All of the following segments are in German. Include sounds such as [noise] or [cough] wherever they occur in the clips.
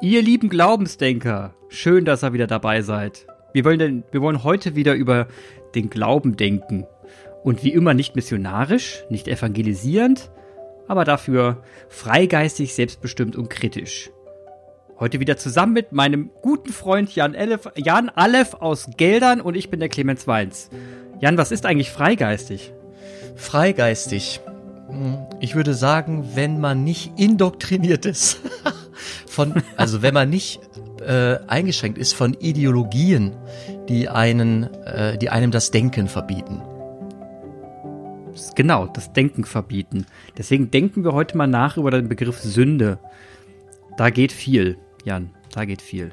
Ihr lieben Glaubensdenker, schön, dass ihr wieder dabei seid. Wir wollen, denn, wir wollen heute wieder über den Glauben denken. Und wie immer nicht missionarisch, nicht evangelisierend, aber dafür freigeistig, selbstbestimmt und kritisch. Heute wieder zusammen mit meinem guten Freund Jan, Elef, Jan Aleph aus Geldern und ich bin der Clemens Weins. Jan, was ist eigentlich freigeistig? Freigeistig. Ich würde sagen, wenn man nicht indoktriniert ist, [laughs] von, also wenn man nicht äh, eingeschränkt ist von Ideologien, die einen, äh, die einem das Denken verbieten. Genau, das Denken verbieten. Deswegen denken wir heute mal nach über den Begriff Sünde. Da geht viel, Jan, da geht viel.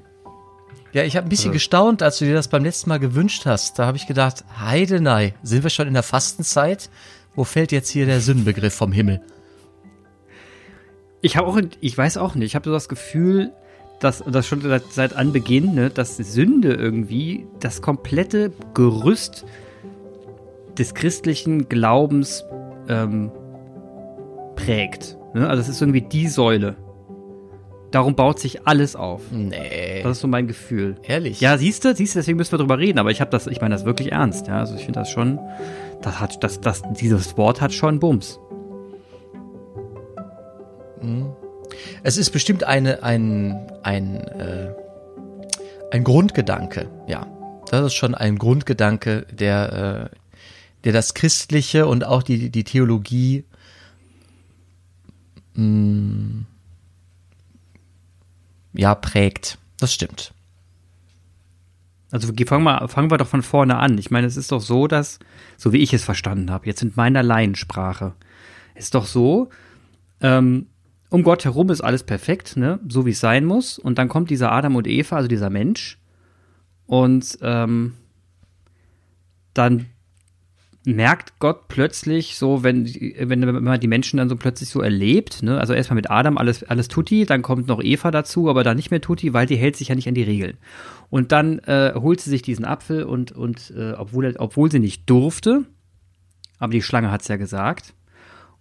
Ja, ich habe ein bisschen also. gestaunt, als du dir das beim letzten Mal gewünscht hast. Da habe ich gedacht, Heidenei, sind wir schon in der Fastenzeit? Wo fällt jetzt hier der Sündenbegriff vom Himmel? Ich habe auch, ich weiß auch nicht, ich habe so das Gefühl, dass das schon seit, seit Anbeginn, ne, dass Sünde irgendwie das komplette Gerüst des christlichen Glaubens ähm, prägt. Ne? Also es ist irgendwie die Säule. Darum baut sich alles auf. Nee. Das ist so mein Gefühl. Ehrlich? Ja, siehst du, siehst du, deswegen müssen wir drüber reden. Aber ich habe das, ich meine das wirklich ernst. Ja, also ich finde das schon, das hat, das, das, dieses Wort hat schon Bums. Es ist bestimmt eine, ein, ein, äh, ein Grundgedanke, ja. Das ist schon ein Grundgedanke, der, äh, der das Christliche und auch die, die Theologie mh, mm, ja, prägt. Das stimmt. Also fangen wir, fangen wir doch von vorne an. Ich meine, es ist doch so, dass, so wie ich es verstanden habe, jetzt in meiner Laiensprache, ist doch so, ähm, um Gott herum ist alles perfekt, ne? so wie es sein muss. Und dann kommt dieser Adam und Eva, also dieser Mensch, und ähm, dann merkt Gott plötzlich so, wenn, wenn, wenn man die Menschen dann so plötzlich so erlebt, ne? also erstmal mit Adam alles, alles tutti, dann kommt noch Eva dazu, aber dann nicht mehr tutti, weil die hält sich ja nicht an die Regeln. Und dann äh, holt sie sich diesen Apfel und, und äh, obwohl, obwohl sie nicht durfte, aber die Schlange hat's ja gesagt,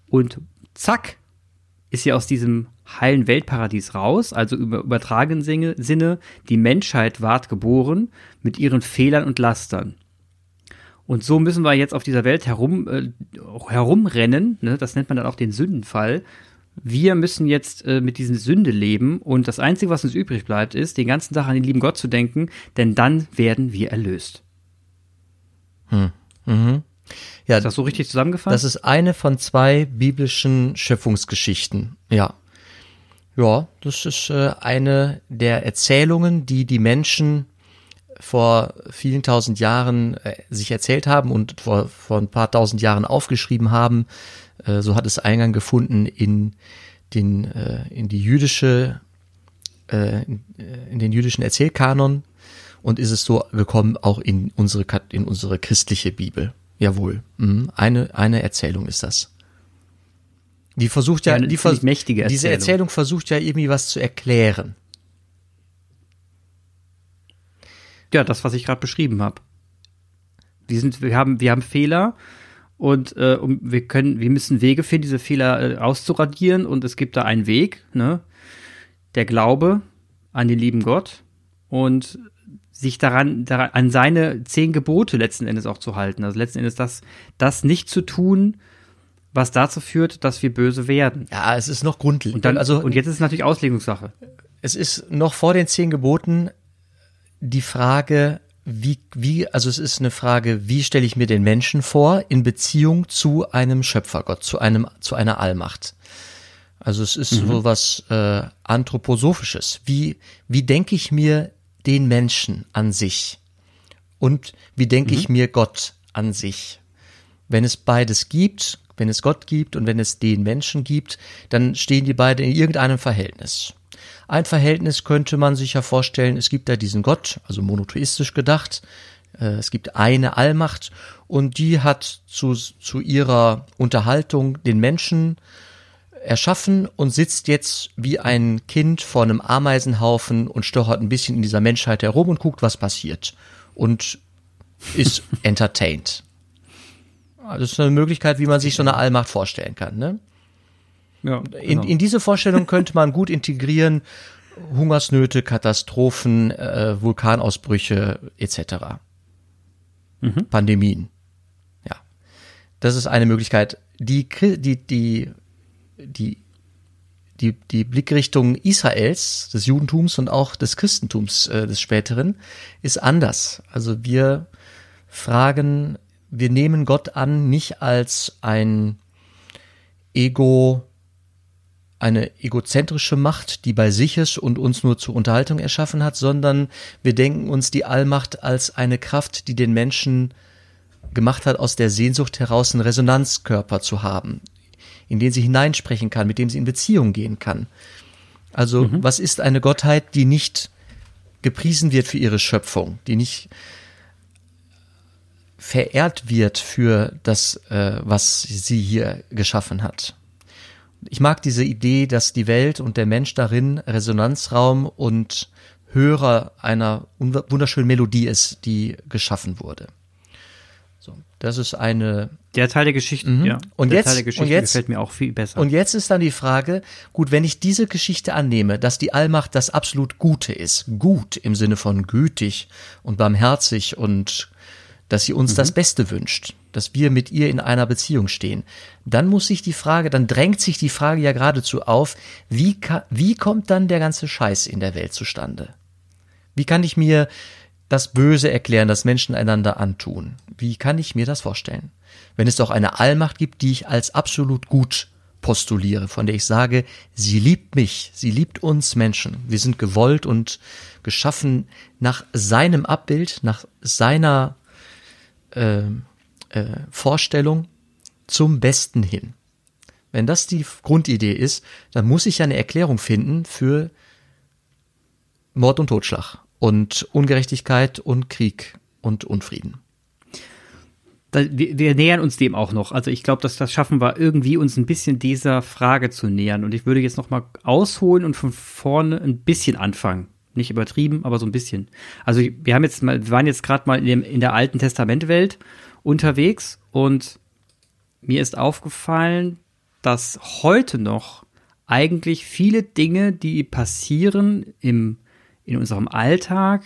und zack, ist sie aus diesem heilen Weltparadies raus, also über übertragenen Sinne, die Menschheit ward geboren mit ihren Fehlern und Lastern. Und so müssen wir jetzt auf dieser Welt herum, äh, herumrennen. Ne? Das nennt man dann auch den Sündenfall. Wir müssen jetzt äh, mit dieser Sünde leben und das Einzige, was uns übrig bleibt, ist, den ganzen Tag an den lieben Gott zu denken, denn dann werden wir erlöst. Hm. Mhm. Ja, ist das so richtig zusammengefasst? Das ist eine von zwei biblischen Schöpfungsgeschichten. Ja. Ja, das ist äh, eine der Erzählungen, die die Menschen vor vielen tausend Jahren äh, sich erzählt haben und vor, vor ein paar tausend Jahren aufgeschrieben haben. Äh, so hat es Eingang gefunden in den, in die jüdische, in den jüdischen Erzählkanon und ist es so gekommen auch in unsere, in unsere christliche Bibel. Jawohl. Mhm. Eine, eine Erzählung ist das. Die versucht ja, ja die vers mächtige Erzählung. diese Erzählung versucht ja irgendwie was zu erklären. Ja, das, was ich gerade beschrieben habe. Wir sind, wir haben, wir haben Fehler und äh, um, wir können, wir müssen Wege finden, diese Fehler äh, auszuradieren und es gibt da einen Weg, ne? Der Glaube an den lieben Gott und sich daran, daran an seine zehn Gebote letzten Endes auch zu halten. Also letzten Endes das, das nicht zu tun, was dazu führt, dass wir böse werden. Ja, es ist noch grundlegend. Und, dann, also, und jetzt ist es natürlich Auslegungssache. Es ist noch vor den zehn Geboten die Frage, wie, wie, also es ist eine Frage, wie stelle ich mir den Menschen vor in Beziehung zu einem Schöpfergott, zu einem, zu einer Allmacht. Also es ist mhm. so was äh, anthroposophisches. Wie, wie denke ich mir den Menschen an sich? Und wie denke mhm. ich mir Gott an sich? Wenn es beides gibt, wenn es Gott gibt und wenn es den Menschen gibt, dann stehen die beiden in irgendeinem Verhältnis. Ein Verhältnis könnte man sich ja vorstellen, es gibt da diesen Gott, also monotheistisch gedacht, äh, es gibt eine Allmacht und die hat zu, zu ihrer Unterhaltung den Menschen erschaffen und sitzt jetzt wie ein Kind vor einem Ameisenhaufen und stochert ein bisschen in dieser Menschheit herum und guckt, was passiert. Und ist [laughs] entertained. Also das ist eine Möglichkeit, wie man sich so eine Allmacht vorstellen kann, ne? Ja, genau. in, in diese Vorstellung könnte man gut integrieren, Hungersnöte, Katastrophen, äh, Vulkanausbrüche etc. Mhm. Pandemien. Ja. Das ist eine Möglichkeit. Die, die, die, die, die, die Blickrichtung Israels, des Judentums und auch des Christentums äh, des Späteren ist anders. Also wir fragen, wir nehmen Gott an, nicht als ein Ego, eine egozentrische Macht, die bei sich ist und uns nur zur Unterhaltung erschaffen hat, sondern wir denken uns die Allmacht als eine Kraft, die den Menschen gemacht hat, aus der Sehnsucht heraus einen Resonanzkörper zu haben, in den sie hineinsprechen kann, mit dem sie in Beziehung gehen kann. Also mhm. was ist eine Gottheit, die nicht gepriesen wird für ihre Schöpfung, die nicht verehrt wird für das, äh, was sie hier geschaffen hat? Ich mag diese Idee, dass die Welt und der Mensch darin Resonanzraum und Hörer einer wunderschönen Melodie ist, die geschaffen wurde. Das ist eine. Der Teil der Geschichte, mhm. ja. Und der jetzt, Teil der Geschichte und jetzt, gefällt mir auch viel besser. Und jetzt ist dann die Frage, gut, wenn ich diese Geschichte annehme, dass die Allmacht das absolut Gute ist, gut im Sinne von gütig und barmherzig und dass sie uns mhm. das Beste wünscht, dass wir mit ihr in einer Beziehung stehen, dann muss sich die Frage, dann drängt sich die Frage ja geradezu auf, wie, wie kommt dann der ganze Scheiß in der Welt zustande? Wie kann ich mir das Böse erklären, das Menschen einander antun? Wie kann ich mir das vorstellen? Wenn es doch eine Allmacht gibt, die ich als absolut gut postuliere, von der ich sage, sie liebt mich, sie liebt uns Menschen. Wir sind gewollt und geschaffen nach seinem Abbild, nach seiner äh, äh, Vorstellung zum Besten hin. Wenn das die Grundidee ist, dann muss ich ja eine Erklärung finden für Mord und Totschlag und Ungerechtigkeit und Krieg und Unfrieden. Wir, wir, nähern uns dem auch noch. Also ich glaube, dass das schaffen wir irgendwie uns ein bisschen dieser Frage zu nähern. Und ich würde jetzt noch mal ausholen und von vorne ein bisschen anfangen. Nicht übertrieben, aber so ein bisschen. Also wir haben jetzt mal, wir waren jetzt gerade mal in, dem, in der alten Testamentwelt unterwegs und mir ist aufgefallen, dass heute noch eigentlich viele Dinge, die passieren im, in unserem Alltag,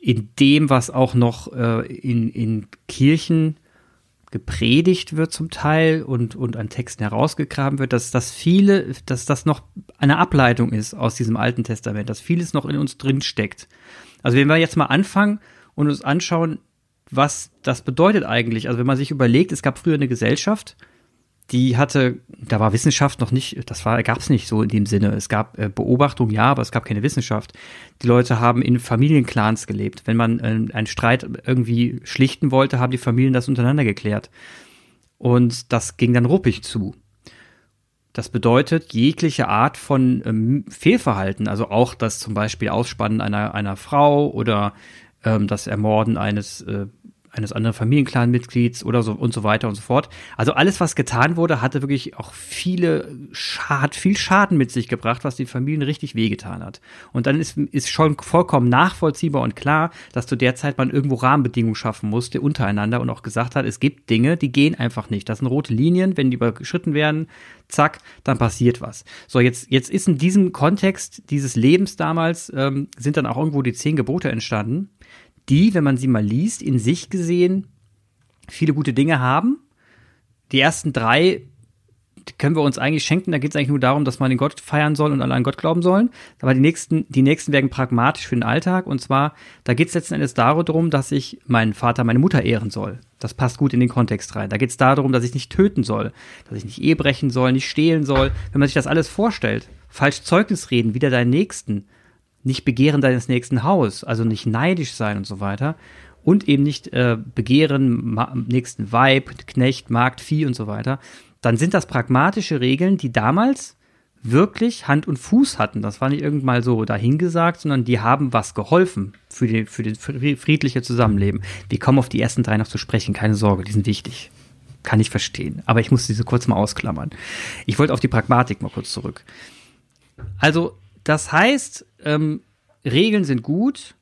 in dem, was auch noch äh, in, in Kirchen gepredigt wird zum Teil und, und an Texten herausgegraben wird, dass das viele, dass das noch eine Ableitung ist aus diesem Alten Testament, dass vieles noch in uns drin steckt. Also wenn wir jetzt mal anfangen und uns anschauen, was das bedeutet eigentlich. Also wenn man sich überlegt, es gab früher eine Gesellschaft, die hatte, da war Wissenschaft noch nicht, das gab es nicht so in dem Sinne. Es gab äh, Beobachtung, ja, aber es gab keine Wissenschaft. Die Leute haben in Familienclans gelebt. Wenn man äh, einen Streit irgendwie schlichten wollte, haben die Familien das untereinander geklärt. Und das ging dann ruppig zu. Das bedeutet, jegliche Art von ähm, Fehlverhalten, also auch das zum Beispiel Ausspannen einer, einer Frau oder ähm, das Ermorden eines äh, eines anderen Familienclan-Mitglieds oder so und so weiter und so fort. Also alles, was getan wurde, hatte wirklich auch viele Schad, viel Schaden mit sich gebracht, was den Familien richtig wehgetan hat. Und dann ist, ist schon vollkommen nachvollziehbar und klar, dass zu der Zeit man irgendwo Rahmenbedingungen schaffen musste untereinander und auch gesagt hat, es gibt Dinge, die gehen einfach nicht. Das sind rote Linien, wenn die überschritten werden, zack, dann passiert was. So, jetzt, jetzt ist in diesem Kontext dieses Lebens damals, ähm, sind dann auch irgendwo die zehn Gebote entstanden die, wenn man sie mal liest, in sich gesehen viele gute Dinge haben. Die ersten drei können wir uns eigentlich schenken. Da geht es eigentlich nur darum, dass man den Gott feiern soll und alle an Gott glauben sollen. Aber die nächsten, die nächsten werden pragmatisch für den Alltag. Und zwar, da geht es letzten Endes darum, dass ich meinen Vater, meine Mutter ehren soll. Das passt gut in den Kontext rein. Da geht es darum, dass ich nicht töten soll, dass ich nicht Ehe brechen soll, nicht stehlen soll. Wenn man sich das alles vorstellt, falsch Zeugnis reden, wieder deinen Nächsten, nicht begehren deines nächsten Haus, also nicht neidisch sein und so weiter. Und eben nicht äh, begehren nächsten Weib, Knecht, Markt, Vieh und so weiter. Dann sind das pragmatische Regeln, die damals wirklich Hand und Fuß hatten. Das war nicht irgendwann so dahingesagt, sondern die haben was geholfen für, die, für das friedliche Zusammenleben. Wir kommen auf die ersten drei noch zu sprechen, keine Sorge, die sind wichtig. Kann ich verstehen. Aber ich muss diese kurz mal ausklammern. Ich wollte auf die Pragmatik mal kurz zurück. Also das heißt, ähm, Regeln sind gut,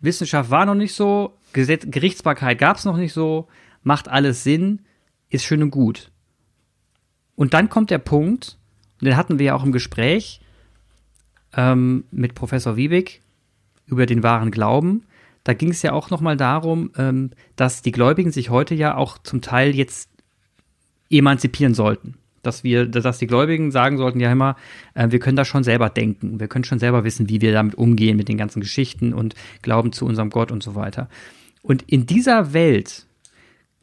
Wissenschaft war noch nicht so, Gesetz Gerichtsbarkeit gab es noch nicht so, macht alles Sinn, ist schön und gut. Und dann kommt der Punkt, den hatten wir ja auch im Gespräch, ähm, mit Professor Wiebig über den wahren Glauben. Da ging es ja auch nochmal darum, ähm, dass die Gläubigen sich heute ja auch zum Teil jetzt emanzipieren sollten. Dass wir, dass die Gläubigen sagen sollten, ja immer, äh, wir können da schon selber denken, wir können schon selber wissen, wie wir damit umgehen mit den ganzen Geschichten und glauben zu unserem Gott und so weiter. Und in dieser Welt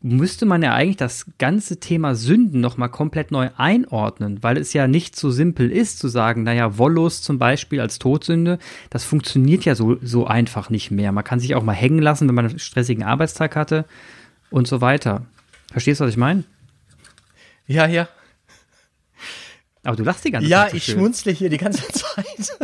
müsste man ja eigentlich das ganze Thema Sünden nochmal komplett neu einordnen, weil es ja nicht so simpel ist zu sagen, naja, Wollust zum Beispiel als Todsünde, das funktioniert ja so, so einfach nicht mehr. Man kann sich auch mal hängen lassen, wenn man einen stressigen Arbeitstag hatte und so weiter. Verstehst du, was ich meine? Ja, ja. Aber du lachst die ganze ja, Zeit. Ja, ich schön. schmunzle hier die ganze [laughs] Zeit.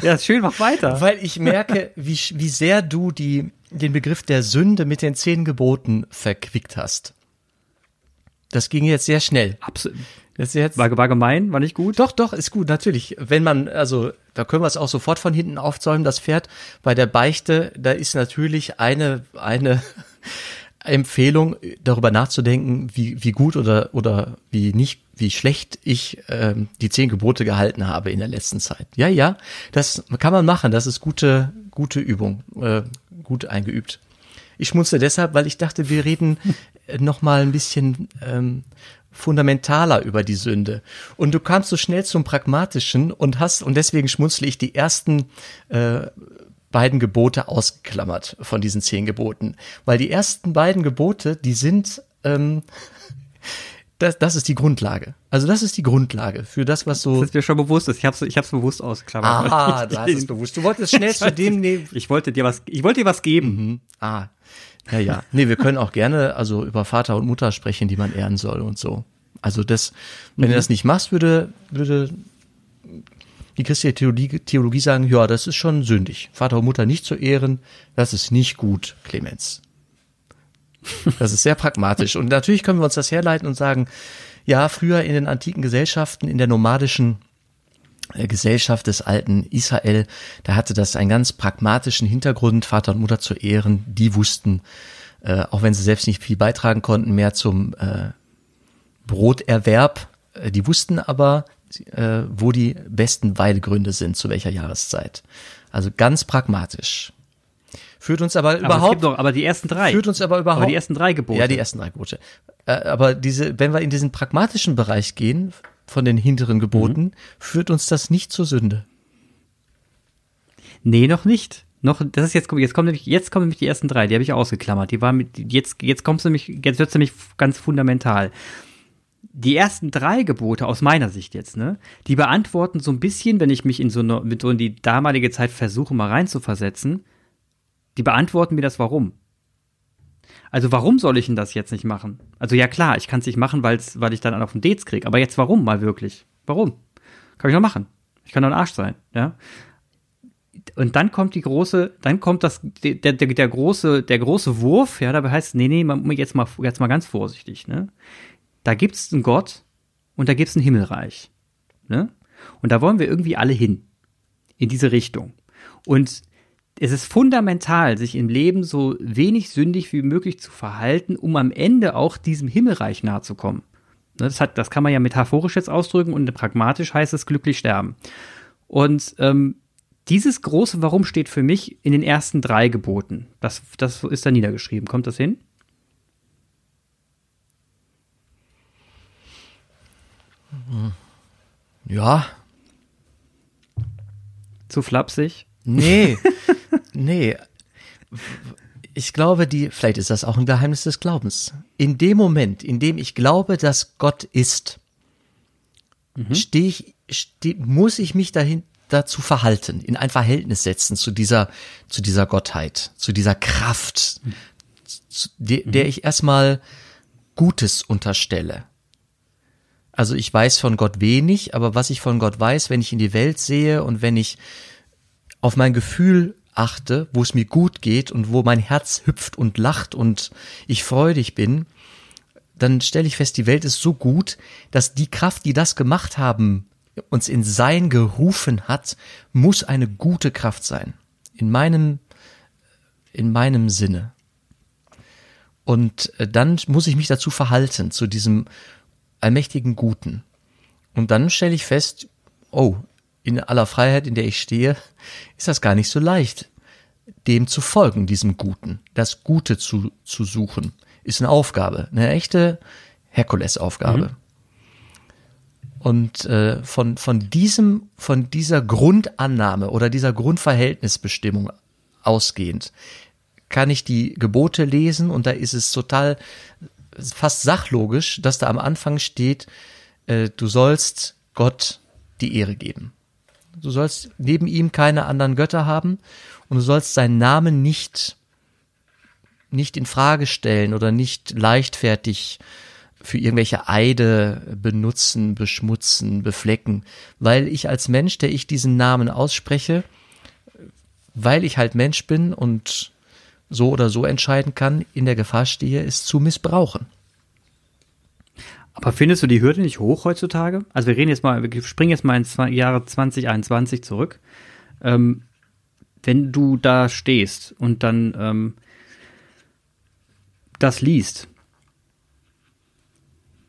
ja, ist schön, mach weiter. Weil ich merke, wie, wie sehr du die, den Begriff der Sünde mit den zehn Geboten verquickt hast. Das ging jetzt sehr schnell. Absolut. war, war gemein, war nicht gut? Doch, doch, ist gut, natürlich. Wenn man, also, da können wir es auch sofort von hinten aufzäumen, das Pferd. Bei der Beichte, da ist natürlich eine, eine Empfehlung, darüber nachzudenken, wie, wie gut oder, oder wie nicht, wie schlecht ich ähm, die zehn Gebote gehalten habe in der letzten Zeit. Ja, ja, das kann man machen. Das ist gute, gute Übung, äh, gut eingeübt. Ich schmunzle deshalb, weil ich dachte, wir reden noch mal ein bisschen ähm, fundamentaler über die Sünde. Und du kamst so schnell zum Pragmatischen und hast, und deswegen schmunzle ich die ersten äh, beiden Gebote ausgeklammert von diesen zehn Geboten. Weil die ersten beiden Gebote, die sind, ähm, [laughs] das, das ist die Grundlage. Also das ist die Grundlage für das, was so. Das ist mir schon bewusst ist. Ich habe es ich hab's bewusst ausgeklammert. Ah, du hast es bewusst. Du wolltest [laughs] schnell zu dem nehmen. Ich wollte dir was, ich wollte dir was geben. Mhm. Ah. Ja, ja. Nee, wir können auch gerne also über Vater und Mutter sprechen, die man ehren soll und so. Also das, wenn mhm. du das nicht machst, würde, würde die christliche Theologie, Theologie sagen, ja, das ist schon sündig. Vater und Mutter nicht zu ehren, das ist nicht gut, Clemens. Das ist sehr pragmatisch. Und natürlich können wir uns das herleiten und sagen, ja, früher in den antiken Gesellschaften, in der nomadischen äh, Gesellschaft des alten Israel, da hatte das einen ganz pragmatischen Hintergrund, Vater und Mutter zu ehren. Die wussten, äh, auch wenn sie selbst nicht viel beitragen konnten, mehr zum äh, Broterwerb. Die wussten aber, äh, wo die besten Weidegründe sind, zu welcher Jahreszeit. Also ganz pragmatisch. Führt uns aber, aber überhaupt. Doch, aber die ersten drei. Führt uns aber überhaupt. Aber die ersten drei Gebote. Ja, die ersten drei Gebote. Äh, aber diese, wenn wir in diesen pragmatischen Bereich gehen, von den hinteren Geboten, mhm. führt uns das nicht zur Sünde. Nee, noch nicht. Noch, das ist jetzt, jetzt kommen nämlich, jetzt kommen nämlich die ersten drei, die habe ich ausgeklammert. Die war mit, jetzt, jetzt kommst du nämlich, jetzt wird's nämlich ganz fundamental die ersten drei Gebote aus meiner Sicht jetzt, ne, die beantworten so ein bisschen, wenn ich mich in so, eine, mit so in die damalige Zeit versuche, mal reinzuversetzen, die beantworten mir das Warum. Also warum soll ich denn das jetzt nicht machen? Also ja klar, ich kann es nicht machen, weil's, weil ich dann auf den Dates krieg. Aber jetzt warum mal wirklich? Warum? Kann ich noch machen. Ich kann doch ein Arsch sein, ja. Und dann kommt die große, dann kommt das, der, der, der große, der große Wurf, ja, dabei heißt, nee, nee, jetzt mal, jetzt mal ganz vorsichtig, ne da gibt's einen Gott und da gibt's ein Himmelreich. Ne? Und da wollen wir irgendwie alle hin. In diese Richtung. Und es ist fundamental, sich im Leben so wenig sündig wie möglich zu verhalten, um am Ende auch diesem Himmelreich nahe zu kommen. Ne, das, hat, das kann man ja metaphorisch jetzt ausdrücken und pragmatisch heißt es glücklich sterben. Und ähm, dieses große Warum steht für mich in den ersten drei Geboten. Das, das ist da niedergeschrieben. Kommt das hin? Ja. Zu flapsig? Nee. [laughs] nee. Ich glaube, die, vielleicht ist das auch ein Geheimnis des Glaubens. In dem Moment, in dem ich glaube, dass Gott ist, mhm. stehe ich, steh, muss ich mich dahin, dazu verhalten, in ein Verhältnis setzen zu dieser, zu dieser Gottheit, zu dieser Kraft, zu, der, der mhm. ich erstmal Gutes unterstelle. Also ich weiß von Gott wenig, aber was ich von Gott weiß, wenn ich in die Welt sehe und wenn ich auf mein Gefühl achte, wo es mir gut geht und wo mein Herz hüpft und lacht und ich freudig bin, dann stelle ich fest, die Welt ist so gut, dass die Kraft, die das gemacht haben, uns in Sein gerufen hat, muss eine gute Kraft sein. In meinem, in meinem Sinne. Und äh, dann muss ich mich dazu verhalten, zu diesem allmächtigen Guten. Und dann stelle ich fest, oh, in aller Freiheit, in der ich stehe, ist das gar nicht so leicht, dem zu folgen, diesem Guten. Das Gute zu, zu suchen, ist eine Aufgabe, eine echte Herkulesaufgabe. Mhm. Und äh, von, von diesem, von dieser Grundannahme oder dieser Grundverhältnisbestimmung ausgehend kann ich die Gebote lesen und da ist es total fast sachlogisch, dass da am Anfang steht, äh, du sollst Gott die Ehre geben. Du sollst neben ihm keine anderen Götter haben und du sollst seinen Namen nicht nicht in Frage stellen oder nicht leichtfertig für irgendwelche Eide benutzen, beschmutzen, beflecken, weil ich als Mensch, der ich diesen Namen ausspreche, weil ich halt Mensch bin und so oder so entscheiden kann, in der Gefahr stehe, es zu missbrauchen. Aber findest du die Hürde nicht hoch heutzutage? Also wir reden jetzt mal, wir springen jetzt mal ins Jahre 2021 zurück. Ähm, wenn du da stehst und dann ähm, das liest,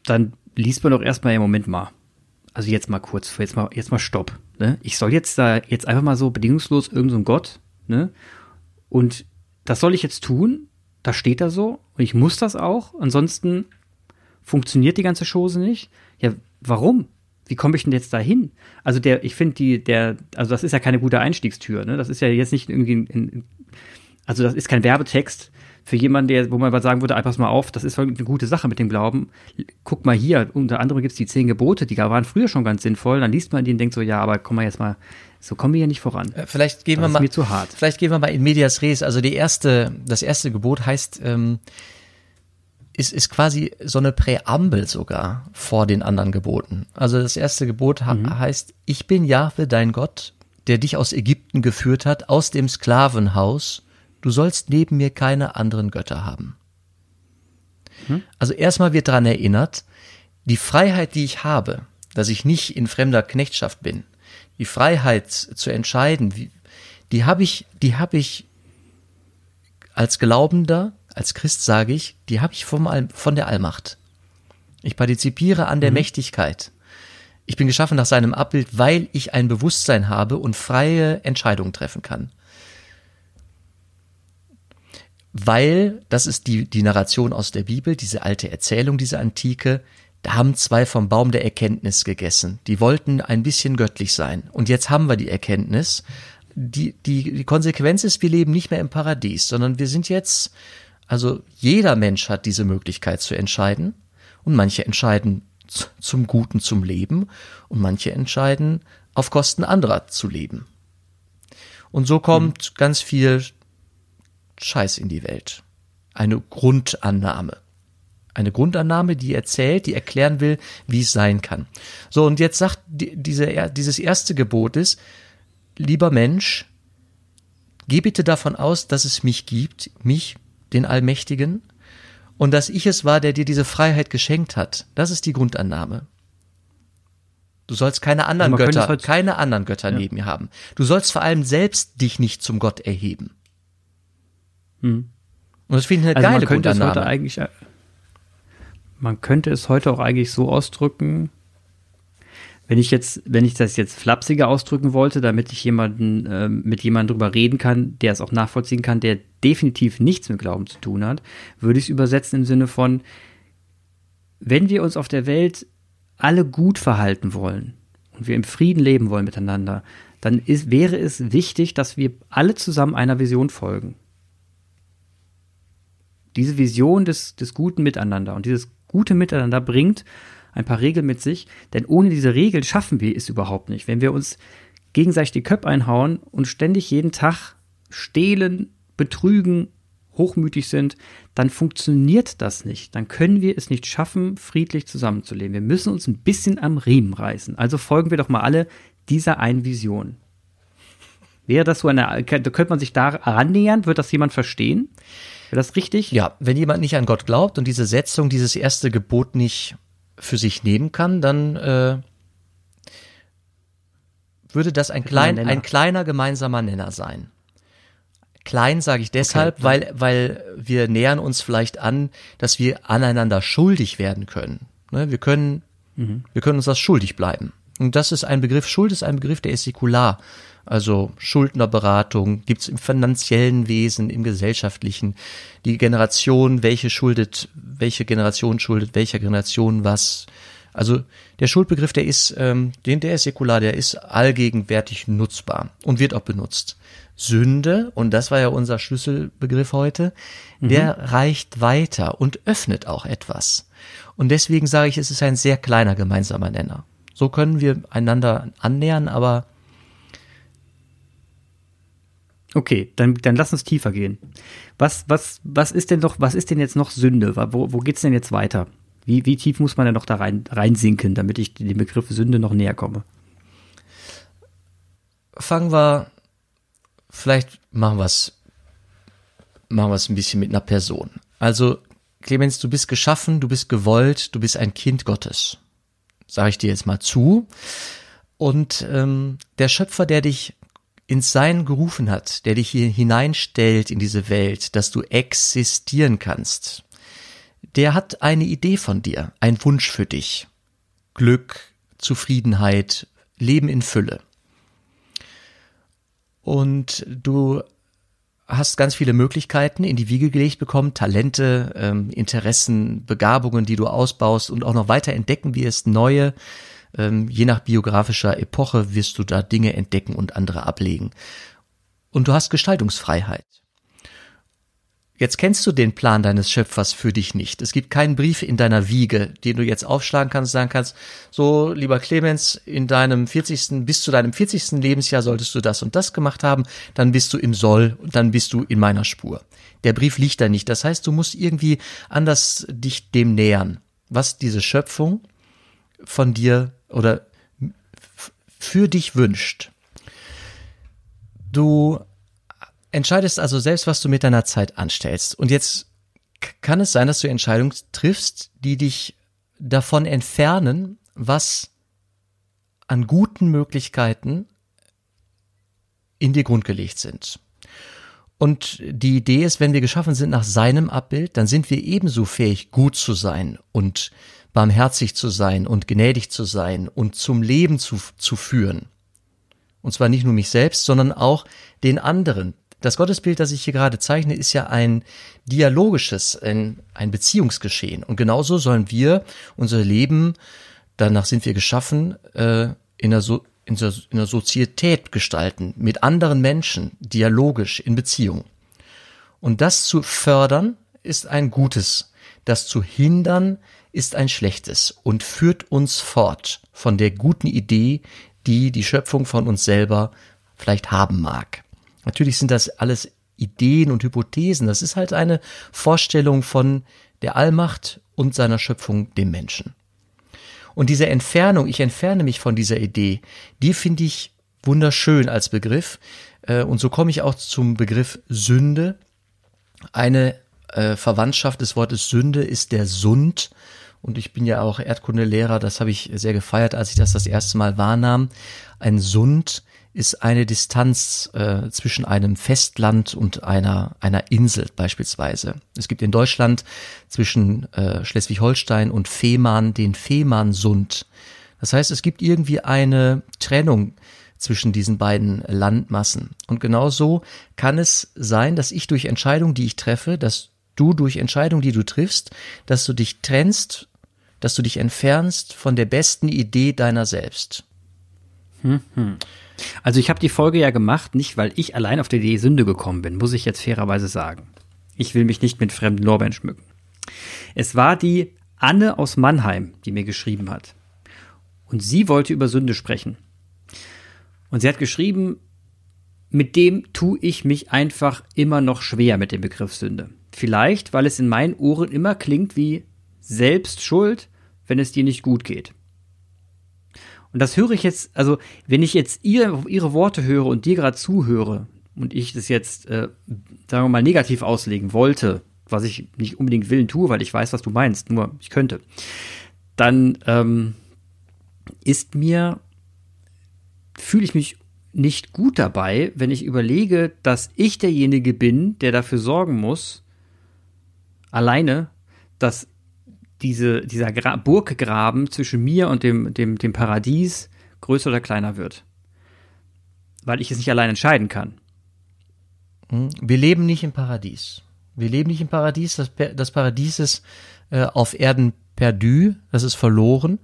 dann liest man doch erstmal im Moment mal. Also jetzt mal kurz, jetzt mal, jetzt mal Stopp. Ne? Ich soll jetzt da jetzt einfach mal so bedingungslos irgendein so Gott, ne? Und das soll ich jetzt tun. Da steht da so. Und ich muss das auch. Ansonsten funktioniert die ganze Chose nicht. Ja, warum? Wie komme ich denn jetzt da hin? Also der, ich finde die, der, also das ist ja keine gute Einstiegstür, ne? Das ist ja jetzt nicht irgendwie, in, also das ist kein Werbetext, für jemanden, der, wo man mal sagen würde, pass mal auf, das ist eine gute Sache mit dem Glauben. Guck mal hier, unter anderem gibt es die zehn Gebote, die waren früher schon ganz sinnvoll. Dann liest man die und denkt so, ja, aber komm mal jetzt mal, so kommen wir hier nicht voran. Äh, vielleicht gehen das wir mal, zu hart. Vielleicht gehen wir mal in medias res. Also die erste, das erste Gebot heißt, ähm, ist, ist quasi so eine Präambel sogar vor den anderen Geboten. Also das erste Gebot mhm. heißt, ich bin Jahwe, dein Gott, der dich aus Ägypten geführt hat, aus dem Sklavenhaus du sollst neben mir keine anderen Götter haben. Hm? Also erstmal wird daran erinnert, die Freiheit, die ich habe, dass ich nicht in fremder Knechtschaft bin, die Freiheit zu entscheiden, die habe ich, die habe ich als Glaubender, als Christ sage ich, die habe ich vom, von der Allmacht. Ich partizipiere an der mhm. Mächtigkeit. Ich bin geschaffen nach seinem Abbild, weil ich ein Bewusstsein habe und freie Entscheidungen treffen kann weil, das ist die, die Narration aus der Bibel, diese alte Erzählung, diese antike, da haben zwei vom Baum der Erkenntnis gegessen. Die wollten ein bisschen göttlich sein. Und jetzt haben wir die Erkenntnis. Die, die, die Konsequenz ist, wir leben nicht mehr im Paradies, sondern wir sind jetzt, also jeder Mensch hat diese Möglichkeit zu entscheiden. Und manche entscheiden zum Guten zum Leben und manche entscheiden auf Kosten anderer zu leben. Und so kommt mhm. ganz viel Scheiß in die Welt. Eine Grundannahme. Eine Grundannahme, die erzählt, die erklären will, wie es sein kann. So, und jetzt sagt diese, dieses erste Gebot ist, lieber Mensch, geh bitte davon aus, dass es mich gibt, mich, den Allmächtigen, und dass ich es war, der dir diese Freiheit geschenkt hat. Das ist die Grundannahme. Du sollst keine anderen also Götter, keine anderen Götter ja. neben mir haben. Du sollst vor allem selbst dich nicht zum Gott erheben. Hm. Und das finde ich eine also geile man könnte es heute eigentlich, Man könnte es heute auch eigentlich so ausdrücken, wenn ich jetzt, wenn ich das jetzt flapsiger ausdrücken wollte, damit ich jemanden, äh, mit jemandem drüber reden kann, der es auch nachvollziehen kann, der definitiv nichts mit Glauben zu tun hat, würde ich es übersetzen im Sinne von, wenn wir uns auf der Welt alle gut verhalten wollen und wir im Frieden leben wollen miteinander, dann ist, wäre es wichtig, dass wir alle zusammen einer Vision folgen. Diese Vision des, des guten Miteinander und dieses gute Miteinander bringt ein paar Regeln mit sich, denn ohne diese Regeln schaffen wir es überhaupt nicht. Wenn wir uns gegenseitig die Köpfe einhauen und ständig jeden Tag stehlen, betrügen, hochmütig sind, dann funktioniert das nicht. Dann können wir es nicht schaffen, friedlich zusammenzuleben. Wir müssen uns ein bisschen am Riemen reißen. Also folgen wir doch mal alle dieser einen Vision. Wäre das so eine, könnte man sich da annähern? Wird das jemand verstehen? Wäre das richtig? Ja, wenn jemand nicht an Gott glaubt und diese Setzung, dieses erste Gebot nicht für sich nehmen kann, dann äh, würde das ein, klein, ein kleiner gemeinsamer Nenner sein. Klein sage ich deshalb, okay. weil, weil wir nähern uns vielleicht an, dass wir aneinander schuldig werden können. Ne? Wir können, mhm. wir können uns das schuldig bleiben. Und das ist ein Begriff, Schuld ist ein Begriff, der ist säkular. Also Schuldnerberatung gibt's im finanziellen Wesen, im gesellschaftlichen. Die Generation, welche schuldet, welche Generation schuldet welcher Generation was. Also der Schuldbegriff, der ist, ähm, den, der ist säkular, der ist allgegenwärtig nutzbar und wird auch benutzt. Sünde, und das war ja unser Schlüsselbegriff heute, mhm. der reicht weiter und öffnet auch etwas. Und deswegen sage ich, es ist ein sehr kleiner gemeinsamer Nenner. So können wir einander annähern, aber Okay, dann, dann lass uns tiefer gehen. Was, was, was ist denn doch, was ist denn jetzt noch Sünde? Wo, wo geht's denn jetzt weiter? Wie, wie tief muss man denn noch da rein, reinsinken, damit ich dem Begriff Sünde noch näher komme? Fangen wir, vielleicht machen wir es, machen wir es ein bisschen mit einer Person. Also, Clemens, du bist geschaffen, du bist gewollt, du bist ein Kind Gottes. Sage ich dir jetzt mal zu. Und ähm, der Schöpfer, der dich ins Sein gerufen hat, der dich hier hineinstellt in diese Welt, dass du existieren kannst, der hat eine Idee von dir, ein Wunsch für dich. Glück, Zufriedenheit, Leben in Fülle. Und du hast ganz viele Möglichkeiten in die Wiege gelegt bekommen, Talente, ähm, Interessen, Begabungen, die du ausbaust und auch noch weiter entdecken wirst, neue ähm, je nach biografischer Epoche wirst du da Dinge entdecken und andere ablegen. Und du hast Gestaltungsfreiheit. Jetzt kennst du den Plan deines Schöpfers für dich nicht. Es gibt keinen Brief in deiner Wiege, den du jetzt aufschlagen kannst sagen kannst, so, lieber Clemens, in deinem 40. bis zu deinem 40. Lebensjahr solltest du das und das gemacht haben, dann bist du im Soll und dann bist du in meiner Spur. Der Brief liegt da nicht. Das heißt, du musst irgendwie anders dich dem nähern, was diese Schöpfung von dir oder für dich wünscht. Du entscheidest also selbst, was du mit deiner Zeit anstellst. Und jetzt kann es sein, dass du Entscheidungen triffst, die dich davon entfernen, was an guten Möglichkeiten in dir grundgelegt sind. Und die Idee ist, wenn wir geschaffen sind nach seinem Abbild, dann sind wir ebenso fähig, gut zu sein und barmherzig zu sein und gnädig zu sein und zum Leben zu, zu führen. Und zwar nicht nur mich selbst, sondern auch den anderen. Das Gottesbild, das ich hier gerade zeichne, ist ja ein dialogisches, ein, ein Beziehungsgeschehen. Und genauso sollen wir unser Leben, danach sind wir geschaffen, äh, in der, so in der, in der Sozietät gestalten, mit anderen Menschen, dialogisch, in Beziehung. Und das zu fördern, ist ein Gutes. Das zu hindern, ist ein schlechtes und führt uns fort von der guten Idee, die die Schöpfung von uns selber vielleicht haben mag. Natürlich sind das alles Ideen und Hypothesen. Das ist halt eine Vorstellung von der Allmacht und seiner Schöpfung dem Menschen. Und diese Entfernung, ich entferne mich von dieser Idee, die finde ich wunderschön als Begriff. Äh, und so komme ich auch zum Begriff Sünde. Eine äh, Verwandtschaft des Wortes Sünde ist der Sund. Und ich bin ja auch Erdkundelehrer, das habe ich sehr gefeiert, als ich das das erste Mal wahrnahm. Ein Sund ist eine Distanz äh, zwischen einem Festland und einer, einer Insel beispielsweise. Es gibt in Deutschland zwischen äh, Schleswig-Holstein und Fehmarn den Fehmarnsund. Das heißt, es gibt irgendwie eine Trennung zwischen diesen beiden Landmassen. Und genauso kann es sein, dass ich durch Entscheidungen, die ich treffe, dass du durch Entscheidungen, die du triffst, dass du dich trennst dass du dich entfernst von der besten Idee deiner selbst. Hm, hm. Also ich habe die Folge ja gemacht, nicht weil ich allein auf die Idee Sünde gekommen bin, muss ich jetzt fairerweise sagen. Ich will mich nicht mit fremden Lorbeeren schmücken. Es war die Anne aus Mannheim, die mir geschrieben hat. Und sie wollte über Sünde sprechen. Und sie hat geschrieben, mit dem tue ich mich einfach immer noch schwer mit dem Begriff Sünde. Vielleicht, weil es in meinen Ohren immer klingt wie Selbstschuld wenn es dir nicht gut geht. Und das höre ich jetzt, also wenn ich jetzt ihr, ihre Worte höre und dir gerade zuhöre und ich das jetzt, äh, sagen wir mal, negativ auslegen wollte, was ich nicht unbedingt willen tue, weil ich weiß, was du meinst, nur ich könnte, dann ähm, ist mir, fühle ich mich nicht gut dabei, wenn ich überlege, dass ich derjenige bin, der dafür sorgen muss, alleine, dass diese, dieser Gra Burggraben zwischen mir und dem, dem, dem Paradies größer oder kleiner wird. Weil ich es nicht allein entscheiden kann. Hm? Wir leben nicht im Paradies. Wir leben nicht im Paradies. Das, das Paradies ist äh, auf Erden perdu, das ist verloren.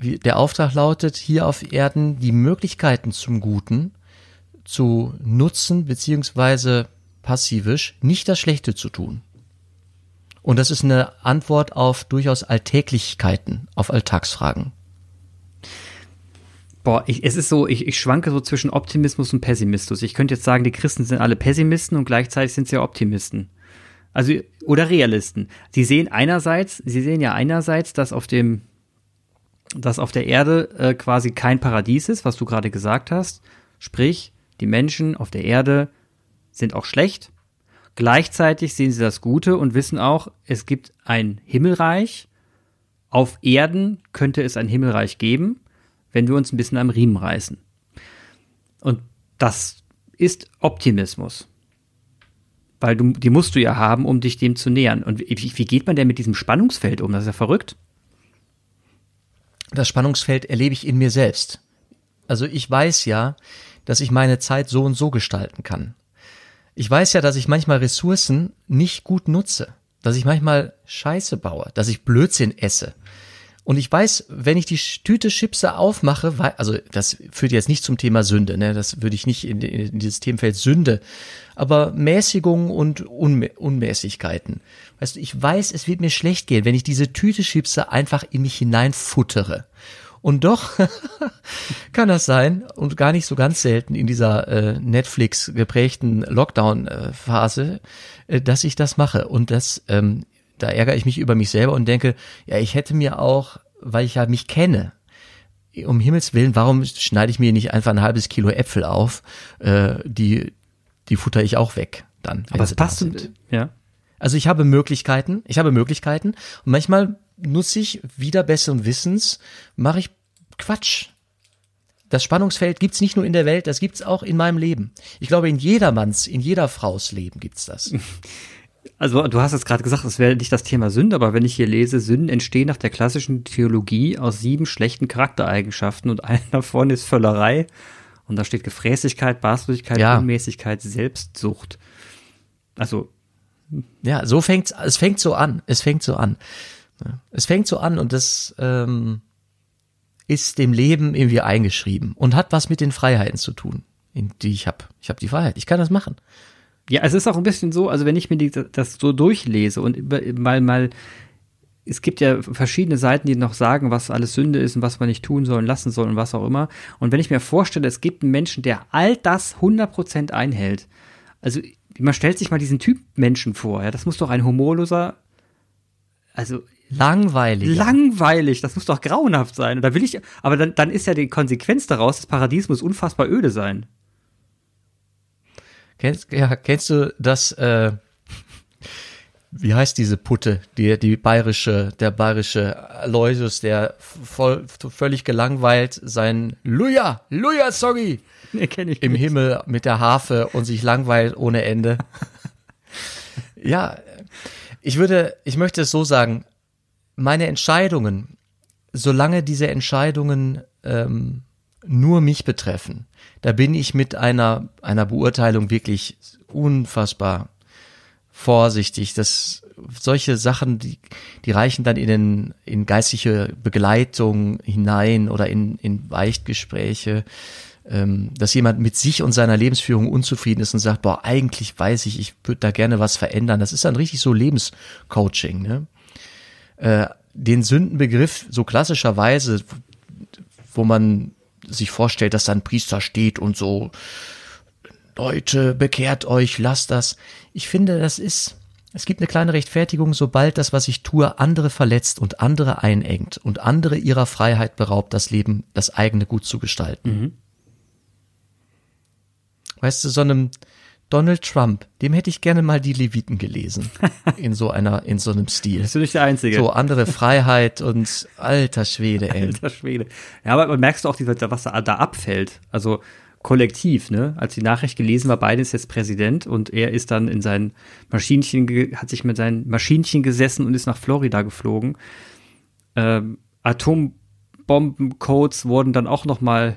Der Auftrag lautet, hier auf Erden die Möglichkeiten zum Guten zu nutzen, beziehungsweise passivisch nicht das Schlechte zu tun. Und das ist eine Antwort auf durchaus Alltäglichkeiten, auf Alltagsfragen. Boah, ich, es ist so, ich, ich schwanke so zwischen Optimismus und Pessimismus. Ich könnte jetzt sagen, die Christen sind alle Pessimisten und gleichzeitig sind sie ja Optimisten. Also, oder Realisten. Sie sehen einerseits, sie sehen ja einerseits, dass auf dem, dass auf der Erde äh, quasi kein Paradies ist, was du gerade gesagt hast. Sprich, die Menschen auf der Erde sind auch schlecht. Gleichzeitig sehen sie das Gute und wissen auch, es gibt ein Himmelreich. Auf Erden könnte es ein Himmelreich geben, wenn wir uns ein bisschen am Riemen reißen. Und das ist Optimismus. Weil du, die musst du ja haben, um dich dem zu nähern. Und wie, wie geht man denn mit diesem Spannungsfeld um? Das ist ja verrückt. Das Spannungsfeld erlebe ich in mir selbst. Also ich weiß ja, dass ich meine Zeit so und so gestalten kann. Ich weiß ja, dass ich manchmal Ressourcen nicht gut nutze, dass ich manchmal Scheiße baue, dass ich Blödsinn esse, und ich weiß, wenn ich die Tüte Chipse aufmache, weil, also das führt jetzt nicht zum Thema Sünde, ne? Das würde ich nicht in, in dieses Themenfeld Sünde, aber Mäßigung und Unmä Unmäßigkeiten. Weißt du, ich weiß, es wird mir schlecht gehen, wenn ich diese Tüte Chipse einfach in mich hineinfuttere. Und doch [laughs] kann das sein und gar nicht so ganz selten in dieser äh, Netflix geprägten Lockdown-Phase, äh, dass ich das mache. Und das ähm, da ärgere ich mich über mich selber und denke, ja, ich hätte mir auch, weil ich ja mich kenne, um Himmels Willen, warum schneide ich mir nicht einfach ein halbes Kilo Äpfel auf? Äh, die, die futter ich auch weg dann. Aber es passt, ja. Also ich habe Möglichkeiten, ich habe Möglichkeiten und manchmal nutze ich wieder besseren Wissens, mache ich Quatsch. Das Spannungsfeld gibt's nicht nur in der Welt, das gibt's auch in meinem Leben. Ich glaube, in jedermanns, in jeder Fraus Leben gibt's das. [laughs] Also du hast jetzt gerade gesagt, es wäre nicht das Thema Sünde, aber wenn ich hier lese, Sünden entstehen nach der klassischen Theologie aus sieben schlechten Charaktereigenschaften und einer [laughs] davon ist Völlerei. Und da steht Gefräßigkeit, Baßlosigkeit, ja. Unmäßigkeit, Selbstsucht. Also. Ja, so fängt's, es fängt so an. Es fängt so an. Es fängt so an und das ähm, ist dem Leben irgendwie eingeschrieben und hat was mit den Freiheiten zu tun, die ich habe. Ich habe die Freiheit. Ich kann das machen. Ja, es ist auch ein bisschen so, also wenn ich mir die, das so durchlese und mal, mal, es gibt ja verschiedene Seiten, die noch sagen, was alles Sünde ist und was man nicht tun soll und lassen soll und was auch immer. Und wenn ich mir vorstelle, es gibt einen Menschen, der all das 100% einhält, also man stellt sich mal diesen Typ Menschen vor, ja, das muss doch ein humorloser, also Langweilig. Langweilig, das muss doch grauenhaft sein. Und da will ich, aber dann, dann ist ja die Konsequenz daraus, das Paradies muss unfassbar öde sein. Kennst, ja, kennst du das, äh, wie heißt diese Putte, die, die bayerische, der bayerische Aloysius, der voll, völlig gelangweilt sein Luja, Luja, sorry, nee, kenn ich im nicht. Himmel mit der Harfe und sich langweilt ohne Ende. [laughs] ja, ich würde, ich möchte es so sagen, meine Entscheidungen, solange diese Entscheidungen ähm, nur mich betreffen, da bin ich mit einer, einer Beurteilung wirklich unfassbar vorsichtig. dass solche Sachen, die, die reichen dann in, den, in geistliche Begleitung hinein oder in, in Weichtgespräche, ähm, dass jemand mit sich und seiner Lebensführung unzufrieden ist und sagt, boah, eigentlich weiß ich, ich würde da gerne was verändern. Das ist dann richtig so Lebenscoaching. Ne? Äh, den Sündenbegriff so klassischerweise, wo man sich vorstellt, dass da ein Priester steht und so, Leute, bekehrt euch, lasst das. Ich finde, das ist, es gibt eine kleine Rechtfertigung, sobald das, was ich tue, andere verletzt und andere einengt und andere ihrer Freiheit beraubt, das Leben, das eigene gut zu gestalten. Mhm. Weißt du, so einem, Donald Trump, dem hätte ich gerne mal die Leviten gelesen. [laughs] In so einer, in so einem Stil. Bist du nicht der Einzige. So andere Freiheit und alter Schwede, ey. Alter Schwede. Ja, aber merkst du auch, was da, da abfällt? Also, kollektiv, ne? Als die Nachricht gelesen war, Biden ist jetzt Präsident und er ist dann in sein Maschinchen, hat sich mit seinen Maschinchen gesessen und ist nach Florida geflogen. Ähm, Atom Bombencodes wurden dann auch noch mal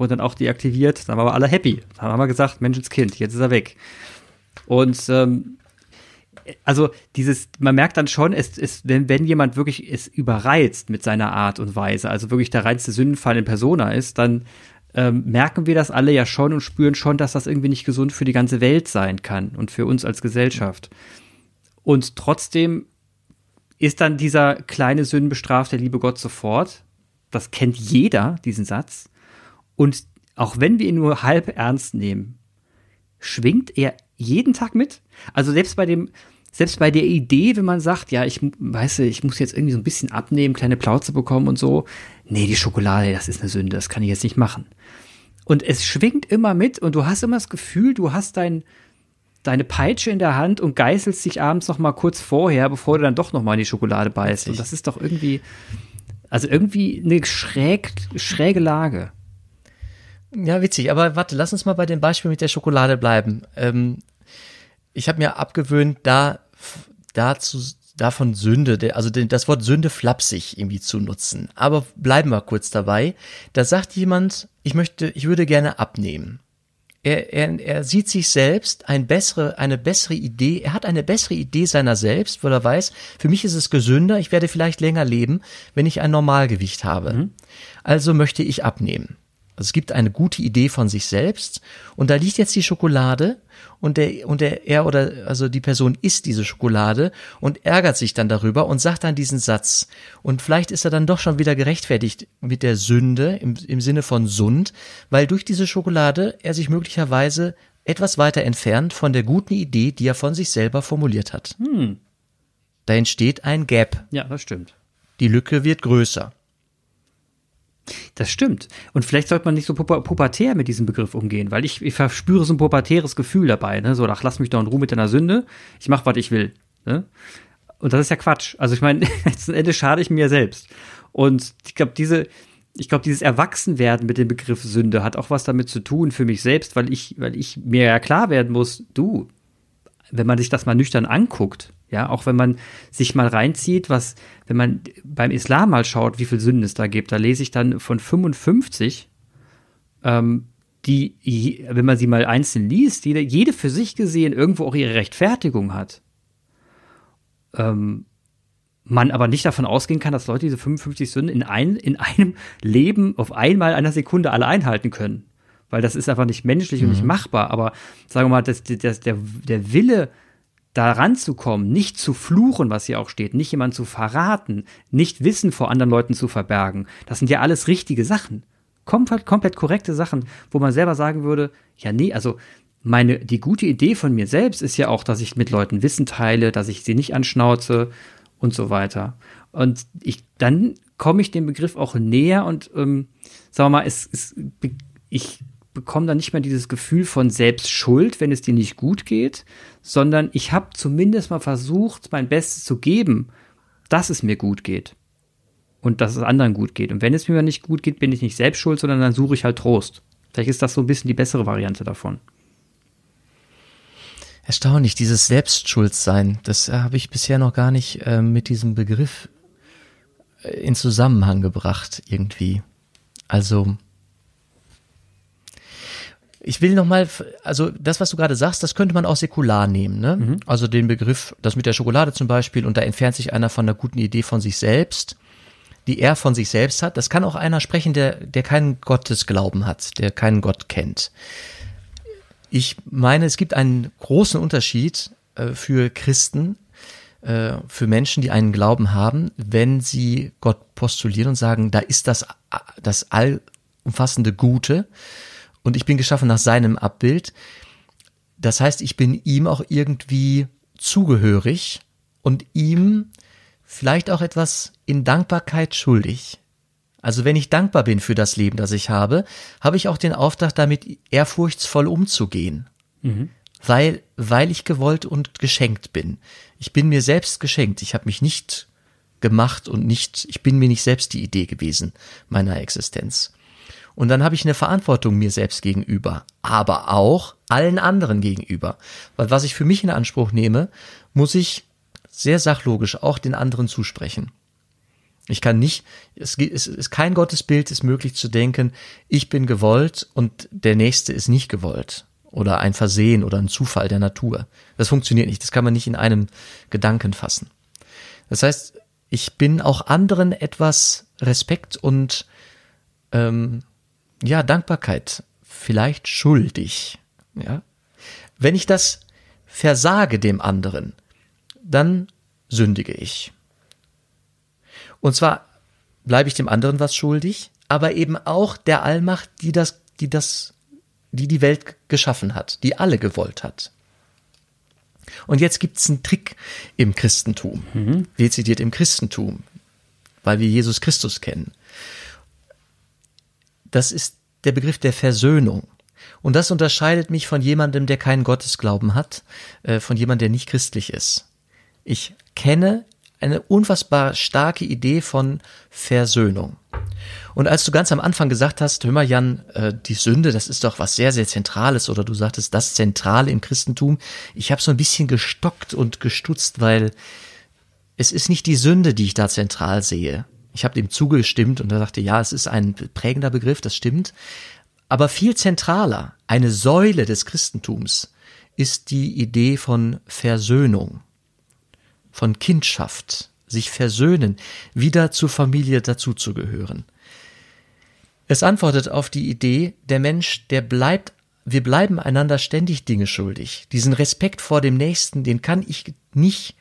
wurden dann auch deaktiviert. Dann waren wir alle happy. Dann haben wir gesagt, Menschenskind, jetzt ist er weg. Und ähm, also dieses, man merkt dann schon, es, es, wenn, wenn jemand wirklich es überreizt mit seiner Art und Weise, also wirklich der reinste Sündenfall in Persona ist, dann ähm, merken wir das alle ja schon und spüren schon, dass das irgendwie nicht gesund für die ganze Welt sein kann und für uns als Gesellschaft. Und trotzdem ist dann dieser kleine Sünden bestraft der liebe Gott sofort. Das kennt jeder, diesen Satz. Und auch wenn wir ihn nur halb ernst nehmen, schwingt er jeden Tag mit. Also selbst bei dem, selbst bei der Idee, wenn man sagt, ja, ich weiß, ich muss jetzt irgendwie so ein bisschen abnehmen, kleine Plauze bekommen und so. Nee, die Schokolade, das ist eine Sünde, das kann ich jetzt nicht machen. Und es schwingt immer mit und du hast immer das Gefühl, du hast dein, deine Peitsche in der Hand und geißelst dich abends noch mal kurz vorher, bevor du dann doch noch mal in die Schokolade beißt. Und das ist doch irgendwie, also irgendwie eine schräg, schräge Lage. Ja, witzig. Aber warte, lass uns mal bei dem Beispiel mit der Schokolade bleiben. Ähm, ich habe mir abgewöhnt, da dazu davon Sünde, also das Wort Sünde flapsig irgendwie zu nutzen. Aber bleiben wir kurz dabei. Da sagt jemand, ich möchte, ich würde gerne abnehmen. Er, er, er sieht sich selbst ein bessere, eine bessere Idee, er hat eine bessere Idee seiner selbst, weil er weiß, für mich ist es gesünder, ich werde vielleicht länger leben, wenn ich ein Normalgewicht habe. Mhm. Also möchte ich abnehmen. Also es gibt eine gute Idee von sich selbst und da liegt jetzt die Schokolade und der und der er oder also die Person isst diese Schokolade und ärgert sich dann darüber und sagt dann diesen Satz und vielleicht ist er dann doch schon wieder gerechtfertigt mit der Sünde im, im Sinne von Sund, weil durch diese Schokolade er sich möglicherweise etwas weiter entfernt von der guten Idee, die er von sich selber formuliert hat. Hm. Da entsteht ein Gap. Ja, das stimmt. Die Lücke wird größer. Das stimmt. Und vielleicht sollte man nicht so pubertär mit diesem Begriff umgehen, weil ich, ich verspüre so ein pubertäres Gefühl dabei. Ne? So, ach, lass mich doch in Ruhe mit deiner Sünde. Ich mach, was ich will. Ne? Und das ist ja Quatsch. Also ich meine, [laughs] letzten Endes schade ich mir selbst. Und ich glaube, diese, ich dieses Erwachsenwerden mit dem Begriff Sünde hat auch was damit zu tun für mich selbst, weil ich, weil ich mir ja klar werden muss, du, wenn man sich das mal nüchtern anguckt, ja, auch wenn man sich mal reinzieht, was, wenn man beim Islam mal schaut, wie viel Sünden es da gibt, da lese ich dann von 55, ähm, die, wenn man sie mal einzeln liest, jede, jede für sich gesehen irgendwo auch ihre Rechtfertigung hat. Ähm, man aber nicht davon ausgehen kann, dass Leute diese 55 Sünden in, ein, in einem [laughs] Leben auf einmal einer Sekunde alle einhalten können. Weil das ist einfach nicht menschlich mhm. und nicht mhm. machbar. Aber sagen wir mal, das, das, der, der Wille, da ranzukommen, nicht zu fluchen, was hier auch steht, nicht jemand zu verraten, nicht Wissen vor anderen Leuten zu verbergen, das sind ja alles richtige Sachen. Komplett, komplett korrekte Sachen, wo man selber sagen würde, ja, nee, also meine, die gute Idee von mir selbst ist ja auch, dass ich mit Leuten Wissen teile, dass ich sie nicht anschnauze und so weiter. Und ich, dann komme ich dem Begriff auch näher und, ähm, sagen wir mal, es, es, ich bekomme dann nicht mehr dieses Gefühl von Selbstschuld, wenn es dir nicht gut geht, sondern ich habe zumindest mal versucht, mein Bestes zu geben, dass es mir gut geht und dass es anderen gut geht. Und wenn es mir nicht gut geht, bin ich nicht selbst schuld, sondern dann suche ich halt Trost. Vielleicht ist das so ein bisschen die bessere Variante davon. Erstaunlich, dieses Selbstschuldsein, das äh, habe ich bisher noch gar nicht äh, mit diesem Begriff äh, in Zusammenhang gebracht, irgendwie. Also, ich will noch mal, also das, was du gerade sagst, das könnte man auch säkular nehmen. Ne? Mhm. Also den Begriff, das mit der Schokolade zum Beispiel, und da entfernt sich einer von einer guten Idee von sich selbst, die er von sich selbst hat. Das kann auch einer sprechen, der, der keinen Gottesglauben hat, der keinen Gott kennt. Ich meine, es gibt einen großen Unterschied äh, für Christen, äh, für Menschen, die einen Glauben haben, wenn sie Gott postulieren und sagen, da ist das, das allumfassende Gute und ich bin geschaffen nach seinem Abbild. Das heißt, ich bin ihm auch irgendwie zugehörig und ihm vielleicht auch etwas in Dankbarkeit schuldig. Also wenn ich dankbar bin für das Leben, das ich habe, habe ich auch den Auftrag, damit ehrfurchtsvoll umzugehen. Mhm. Weil, weil ich gewollt und geschenkt bin. Ich bin mir selbst geschenkt. Ich habe mich nicht gemacht und nicht, ich bin mir nicht selbst die Idee gewesen meiner Existenz. Und dann habe ich eine Verantwortung mir selbst gegenüber, aber auch allen anderen gegenüber. Weil was ich für mich in Anspruch nehme, muss ich sehr sachlogisch auch den anderen zusprechen. Ich kann nicht, es es ist kein Gottesbild ist möglich zu denken, ich bin gewollt und der nächste ist nicht gewollt oder ein Versehen oder ein Zufall der Natur. Das funktioniert nicht. Das kann man nicht in einem Gedanken fassen. Das heißt, ich bin auch anderen etwas Respekt und ähm, ja Dankbarkeit vielleicht schuldig. Ja, wenn ich das versage dem anderen, dann sündige ich. Und zwar bleibe ich dem anderen was schuldig, aber eben auch der Allmacht, die das, die das, die die Welt geschaffen hat, die alle gewollt hat. Und jetzt gibt's einen Trick im Christentum, mhm. dezidiert im Christentum, weil wir Jesus Christus kennen. Das ist der Begriff der Versöhnung. Und das unterscheidet mich von jemandem, der keinen Gottesglauben hat, äh, von jemandem, der nicht christlich ist. Ich kenne eine unfassbar starke Idee von Versöhnung. Und als du ganz am Anfang gesagt hast, hör mal Jan, äh, die Sünde, das ist doch was sehr, sehr Zentrales, oder du sagtest das Zentrale im Christentum, ich habe so ein bisschen gestockt und gestutzt, weil es ist nicht die Sünde, die ich da zentral sehe. Ich habe dem zugestimmt und er sagte, ja, es ist ein prägender Begriff, das stimmt. Aber viel zentraler, eine Säule des Christentums, ist die Idee von Versöhnung von Kindschaft, sich versöhnen, wieder zur Familie dazuzugehören. Es antwortet auf die Idee, der Mensch, der bleibt, wir bleiben einander ständig Dinge schuldig. Diesen Respekt vor dem Nächsten, den kann ich nicht,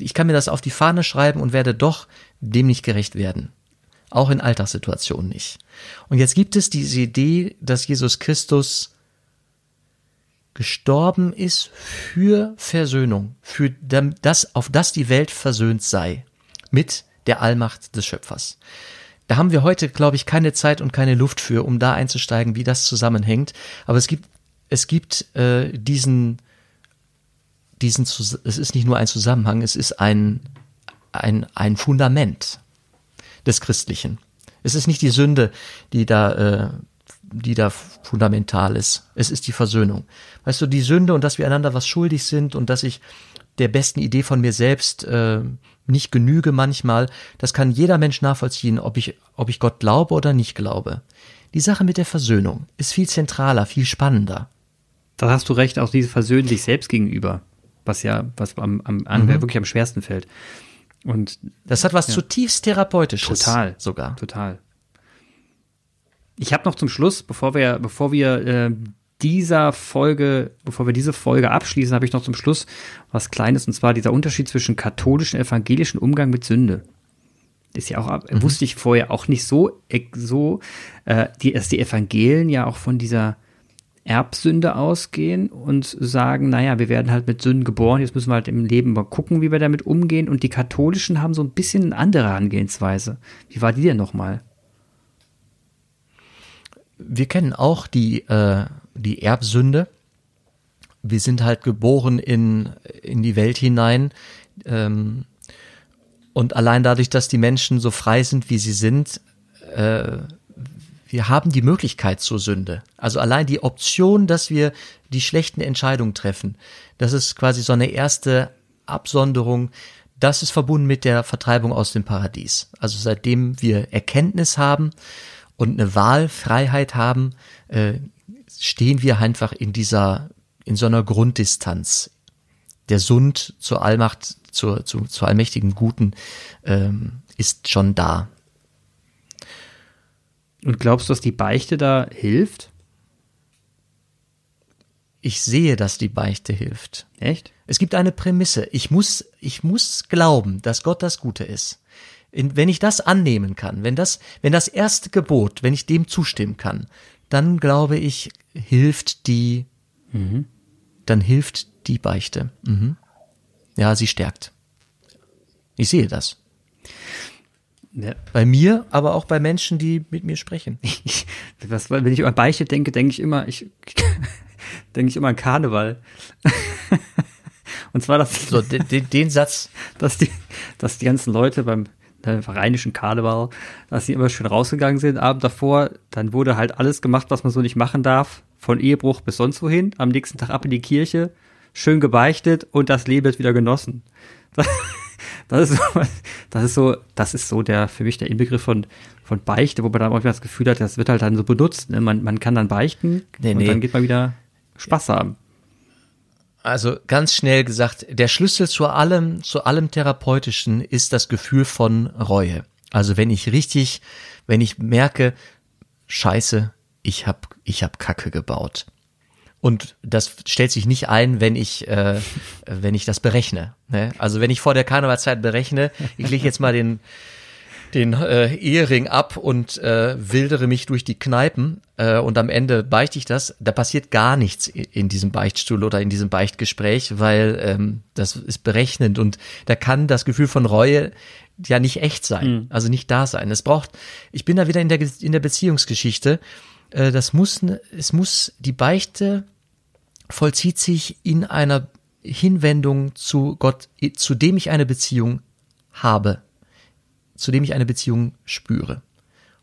ich kann mir das auf die Fahne schreiben und werde doch dem nicht gerecht werden. Auch in Alltagssituationen nicht. Und jetzt gibt es diese Idee, dass Jesus Christus gestorben ist für Versöhnung, für das, auf das die Welt versöhnt sei mit der Allmacht des Schöpfers. Da haben wir heute, glaube ich, keine Zeit und keine Luft für, um da einzusteigen, wie das zusammenhängt. Aber es gibt, es gibt äh, diesen, diesen, es ist nicht nur ein Zusammenhang, es ist ein, ein, ein Fundament des Christlichen. Es ist nicht die Sünde, die da äh, die da fundamental ist. Es ist die Versöhnung. Weißt du, die Sünde und dass wir einander was schuldig sind und dass ich der besten Idee von mir selbst äh, nicht genüge manchmal, das kann jeder Mensch nachvollziehen, ob ich, ob ich Gott glaube oder nicht glaube. Die Sache mit der Versöhnung ist viel zentraler, viel spannender. Da hast du recht, auch diese Versöhnen sich selbst gegenüber, was ja, was am, am mhm. wirklich am schwersten fällt. Und das hat was ja. zutiefst therapeutisches. Total, sogar. Total. Ich habe noch zum Schluss, bevor wir, bevor wir äh, dieser Folge, bevor wir diese Folge abschließen, habe ich noch zum Schluss was Kleines, und zwar dieser Unterschied zwischen katholischen und evangelischen Umgang mit Sünde. Ist ja auch, mhm. wusste ich vorher auch nicht so, so, äh, die, dass die Evangelien ja auch von dieser Erbsünde ausgehen und sagen, naja, wir werden halt mit Sünden geboren, jetzt müssen wir halt im Leben mal gucken, wie wir damit umgehen. Und die Katholischen haben so ein bisschen eine andere Herangehensweise. Wie war die denn nochmal? wir kennen auch die, äh, die Erbsünde. Wir sind halt geboren in, in die Welt hinein. Ähm, und allein dadurch, dass die Menschen so frei sind, wie sie sind, äh, wir haben die Möglichkeit zur Sünde. Also allein die Option, dass wir die schlechten Entscheidungen treffen, das ist quasi so eine erste Absonderung. Das ist verbunden mit der Vertreibung aus dem Paradies. Also seitdem wir Erkenntnis haben, und eine Wahlfreiheit haben, äh, stehen wir einfach in dieser, in so einer Grunddistanz. Der Sund zur Allmacht, zur, zu, zur allmächtigen Guten ähm, ist schon da. Und glaubst du, dass die Beichte da hilft? Ich sehe, dass die Beichte hilft. Echt? Es gibt eine Prämisse. Ich muss, ich muss glauben, dass Gott das Gute ist wenn ich das annehmen kann, wenn das, wenn das erste Gebot, wenn ich dem zustimmen kann, dann glaube ich, hilft die, mhm. dann hilft die Beichte. Mhm. Ja, sie stärkt. Ich sehe das. Ja. Bei mir, aber auch bei Menschen, die mit mir sprechen. [laughs] Was, wenn ich an Beichte denke, denke ich immer, ich [laughs] denke ich immer an Karneval. Und zwar das. So, den, den Satz. [laughs] Dass die, dass die ganzen Leute beim, ne, rheinischen Karneval, dass sie immer schön rausgegangen sind, Abend davor, dann wurde halt alles gemacht, was man so nicht machen darf, von Ehebruch bis sonst wohin, am nächsten Tag ab in die Kirche, schön gebeichtet und das Leben wird wieder genossen. das ist, so, [laughs] das ist so, das ist so der, für mich der Inbegriff von, von Beichte, wo man dann manchmal das Gefühl hat, das wird halt dann so benutzt. Ne? Man, man kann dann beichten nee, und nee. dann geht man wieder Spaß haben. Also ganz schnell gesagt, der Schlüssel zu allem, zu allem Therapeutischen ist das Gefühl von Reue. Also wenn ich richtig, wenn ich merke, Scheiße, ich hab, ich hab Kacke gebaut. Und das stellt sich nicht ein, wenn ich, äh, wenn ich das berechne. Ne? Also wenn ich vor der Karnevalzeit berechne, ich lege jetzt mal den, den äh, Ehering ab und äh, wildere mich durch die Kneipen äh, und am Ende beichte ich das, da passiert gar nichts in diesem Beichtstuhl oder in diesem Beichtgespräch, weil ähm, das ist berechnend und da kann das Gefühl von Reue ja nicht echt sein, mhm. also nicht da sein. Es braucht, ich bin da wieder in der in der Beziehungsgeschichte. Äh, das muss, es muss die Beichte vollzieht sich in einer Hinwendung zu Gott, zu dem ich eine Beziehung habe zu dem ich eine Beziehung spüre.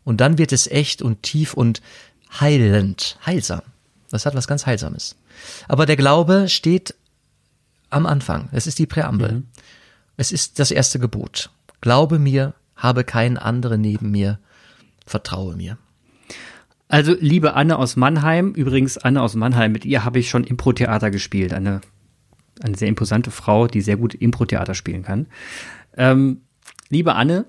Und dann wird es echt und tief und heilend, heilsam. Das hat was ganz Heilsames. Aber der Glaube steht am Anfang. Es ist die Präambel. Mhm. Es ist das erste Gebot. Glaube mir, habe keinen anderen neben mir, vertraue mir. Also, liebe Anne aus Mannheim, übrigens Anne aus Mannheim, mit ihr habe ich schon Impro-Theater gespielt. Eine, eine sehr imposante Frau, die sehr gut Impro-Theater spielen kann. Ähm, liebe Anne,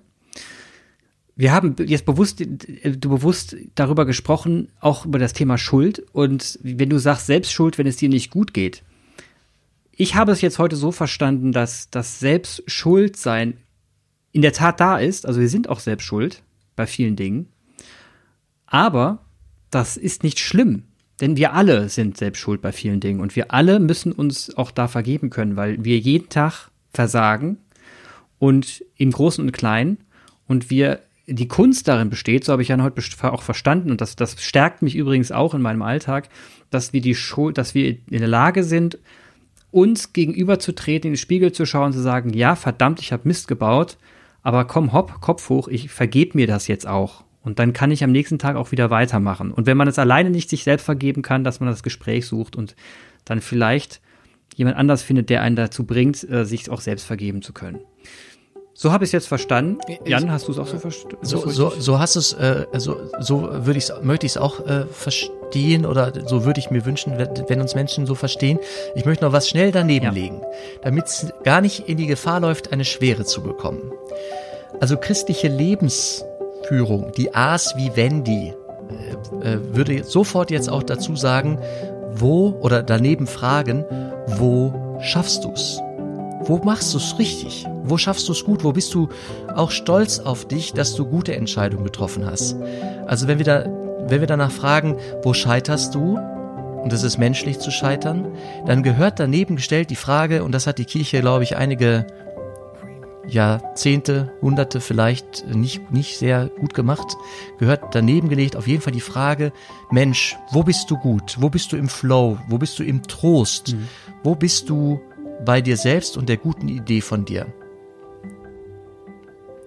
wir haben jetzt bewusst, du bewusst darüber gesprochen, auch über das Thema Schuld. Und wenn du sagst Selbstschuld, wenn es dir nicht gut geht. Ich habe es jetzt heute so verstanden, dass das Selbstschuldsein in der Tat da ist. Also wir sind auch selbst schuld bei vielen Dingen. Aber das ist nicht schlimm. Denn wir alle sind selbst schuld bei vielen Dingen. Und wir alle müssen uns auch da vergeben können, weil wir jeden Tag versagen und im Großen und Kleinen. Und wir die Kunst darin besteht, so habe ich ja heute auch verstanden, und das, das stärkt mich übrigens auch in meinem Alltag, dass wir die Schuld, dass wir in der Lage sind, uns gegenüberzutreten, in den Spiegel zu schauen und zu sagen, ja, verdammt, ich habe Mist gebaut, aber komm, hopp, Kopf hoch, ich vergebe mir das jetzt auch. Und dann kann ich am nächsten Tag auch wieder weitermachen. Und wenn man es alleine nicht sich selbst vergeben kann, dass man das Gespräch sucht und dann vielleicht jemand anders findet, der einen dazu bringt, äh, sich auch selbst vergeben zu können. So habe ich es jetzt verstanden. Jan, hast du es auch so verstanden? So, so, so hast du es, äh, also so würde ich möchte ich es auch äh, verstehen oder so würde ich mir wünschen, wenn uns Menschen so verstehen. Ich möchte noch was schnell daneben ja. legen, damit es gar nicht in die Gefahr läuft, eine Schwere zu bekommen. Also christliche Lebensführung, die A's wie Wendy, äh, äh, würde sofort jetzt auch dazu sagen, wo oder daneben fragen, wo schaffst du's? Wo machst du's richtig? Wo schaffst du es gut? Wo bist du auch stolz auf dich, dass du gute Entscheidungen getroffen hast? Also wenn wir da, wenn wir danach fragen, wo scheiterst du? Und es ist menschlich zu scheitern, dann gehört daneben gestellt die Frage, und das hat die Kirche, glaube ich, einige Jahrzehnte, Hunderte vielleicht nicht, nicht sehr gut gemacht, gehört daneben gelegt auf jeden Fall die Frage, Mensch, wo bist du gut? Wo bist du im Flow? Wo bist du im Trost? Mhm. Wo bist du bei dir selbst und der guten Idee von dir?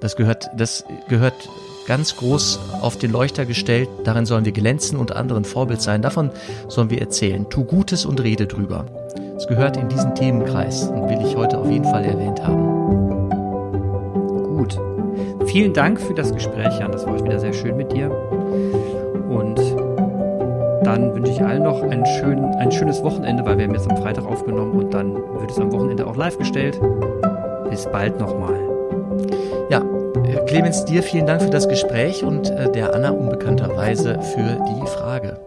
Das gehört, das gehört ganz groß auf den Leuchter gestellt. Darin sollen wir glänzen und anderen Vorbild sein. Davon sollen wir erzählen. Tu Gutes und rede drüber. Es gehört in diesen Themenkreis und will ich heute auf jeden Fall erwähnt haben. Gut. Vielen Dank für das Gespräch, Jan. Das war wieder sehr schön mit dir. Und dann wünsche ich allen noch ein, schön, ein schönes Wochenende, weil wir haben jetzt am Freitag aufgenommen und dann wird es am Wochenende auch live gestellt. Bis bald nochmal. Ja, Clemens, dir vielen Dank für das Gespräch und äh, der Anna unbekannterweise für die Frage.